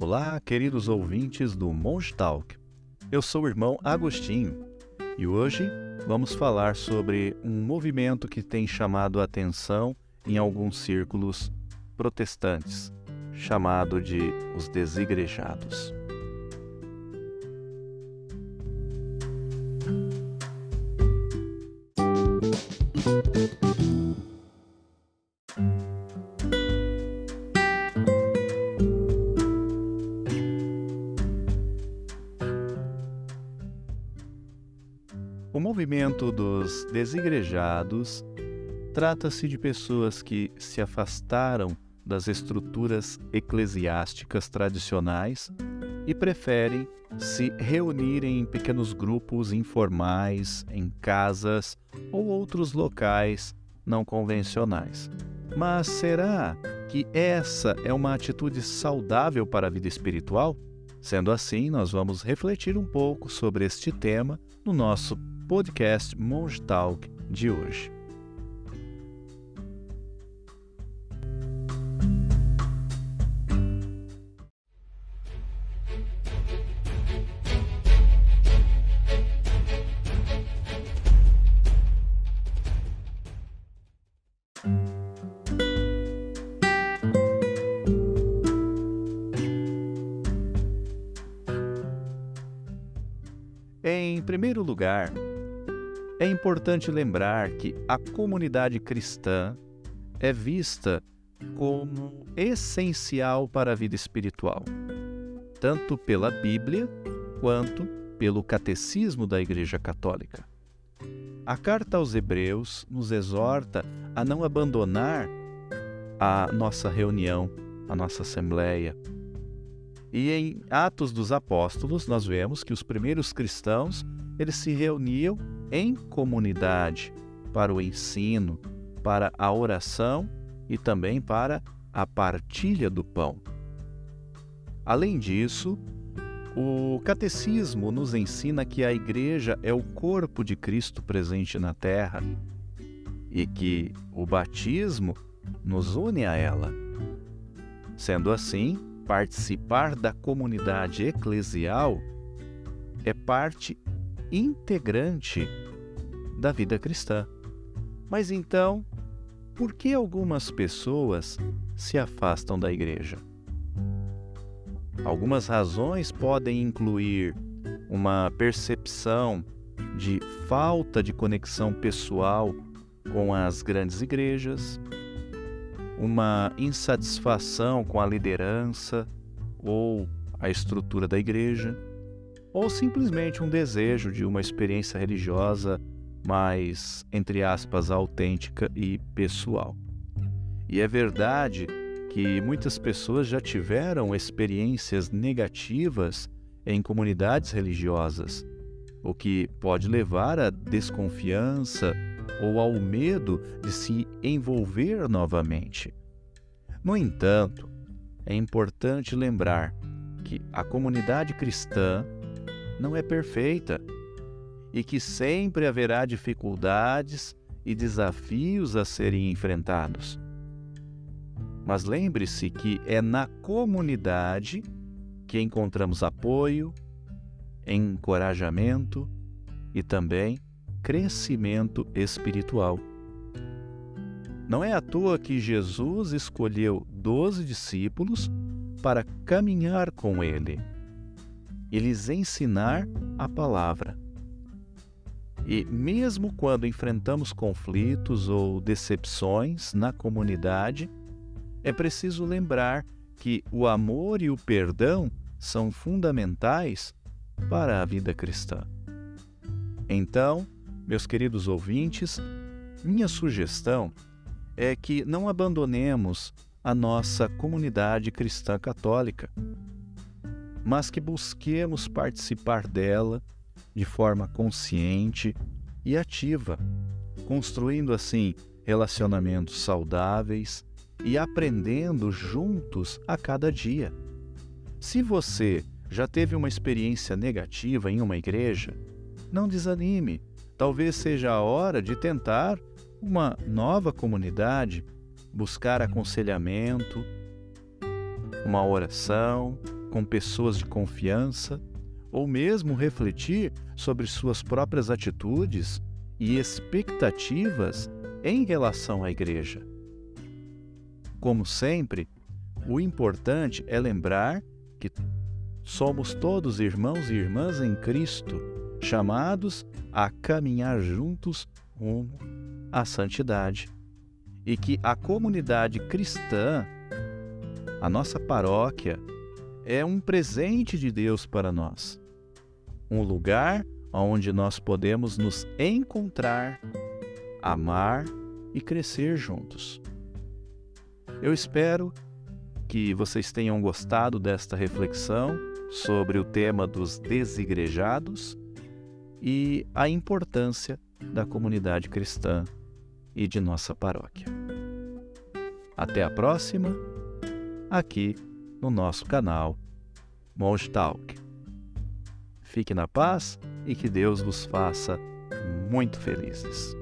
Olá, queridos ouvintes do Monge Talk. Eu sou o irmão Agostinho e hoje vamos falar sobre um movimento que tem chamado a atenção em alguns círculos protestantes, chamado de os desigrejados. Movimento dos desigrejados trata-se de pessoas que se afastaram das estruturas eclesiásticas tradicionais e preferem se reunirem em pequenos grupos informais, em casas ou outros locais não convencionais. Mas será que essa é uma atitude saudável para a vida espiritual? Sendo assim, nós vamos refletir um pouco sobre este tema no nosso podcast Monge Talk de hoje. Em primeiro lugar, é importante lembrar que a comunidade cristã é vista como essencial para a vida espiritual, tanto pela Bíblia quanto pelo Catecismo da Igreja Católica. A carta aos Hebreus nos exorta a não abandonar a nossa reunião, a nossa assembleia. E em Atos dos Apóstolos nós vemos que os primeiros cristãos eles se reuniam em comunidade para o ensino, para a oração e também para a partilha do pão. Além disso, o catecismo nos ensina que a igreja é o corpo de Cristo presente na terra e que o batismo nos une a ela. Sendo assim, participar da comunidade eclesial é parte integrante da vida cristã. Mas então, por que algumas pessoas se afastam da igreja? Algumas razões podem incluir uma percepção de falta de conexão pessoal com as grandes igrejas, uma insatisfação com a liderança ou a estrutura da igreja ou simplesmente um desejo de uma experiência religiosa mais, entre aspas, autêntica e pessoal. E é verdade que muitas pessoas já tiveram experiências negativas em comunidades religiosas, o que pode levar à desconfiança ou ao medo de se envolver novamente. No entanto, é importante lembrar que a comunidade cristã não é perfeita e que sempre haverá dificuldades e desafios a serem enfrentados. Mas lembre-se que é na comunidade que encontramos apoio, encorajamento e também crescimento espiritual. Não é à toa que Jesus escolheu doze discípulos para caminhar com ele e lhes ensinar a palavra. E mesmo quando enfrentamos conflitos ou decepções na comunidade, é preciso lembrar que o amor e o perdão são fundamentais para a vida cristã. Então, meus queridos ouvintes, minha sugestão é que não abandonemos a nossa comunidade cristã católica mas que busquemos participar dela de forma consciente e ativa, construindo assim relacionamentos saudáveis e aprendendo juntos a cada dia. Se você já teve uma experiência negativa em uma igreja, não desanime. Talvez seja a hora de tentar uma nova comunidade, buscar aconselhamento, uma oração com pessoas de confiança ou mesmo refletir sobre suas próprias atitudes e expectativas em relação à igreja. Como sempre, o importante é lembrar que somos todos irmãos e irmãs em Cristo, chamados a caminhar juntos rumo à santidade. E que a comunidade cristã, a nossa paróquia, é um presente de Deus para nós. Um lugar onde nós podemos nos encontrar, amar e crescer juntos. Eu espero que vocês tenham gostado desta reflexão sobre o tema dos desigrejados e a importância da comunidade cristã e de nossa paróquia. Até a próxima, aqui no nosso canal Monge Talk. Fique na paz e que Deus vos faça muito felizes.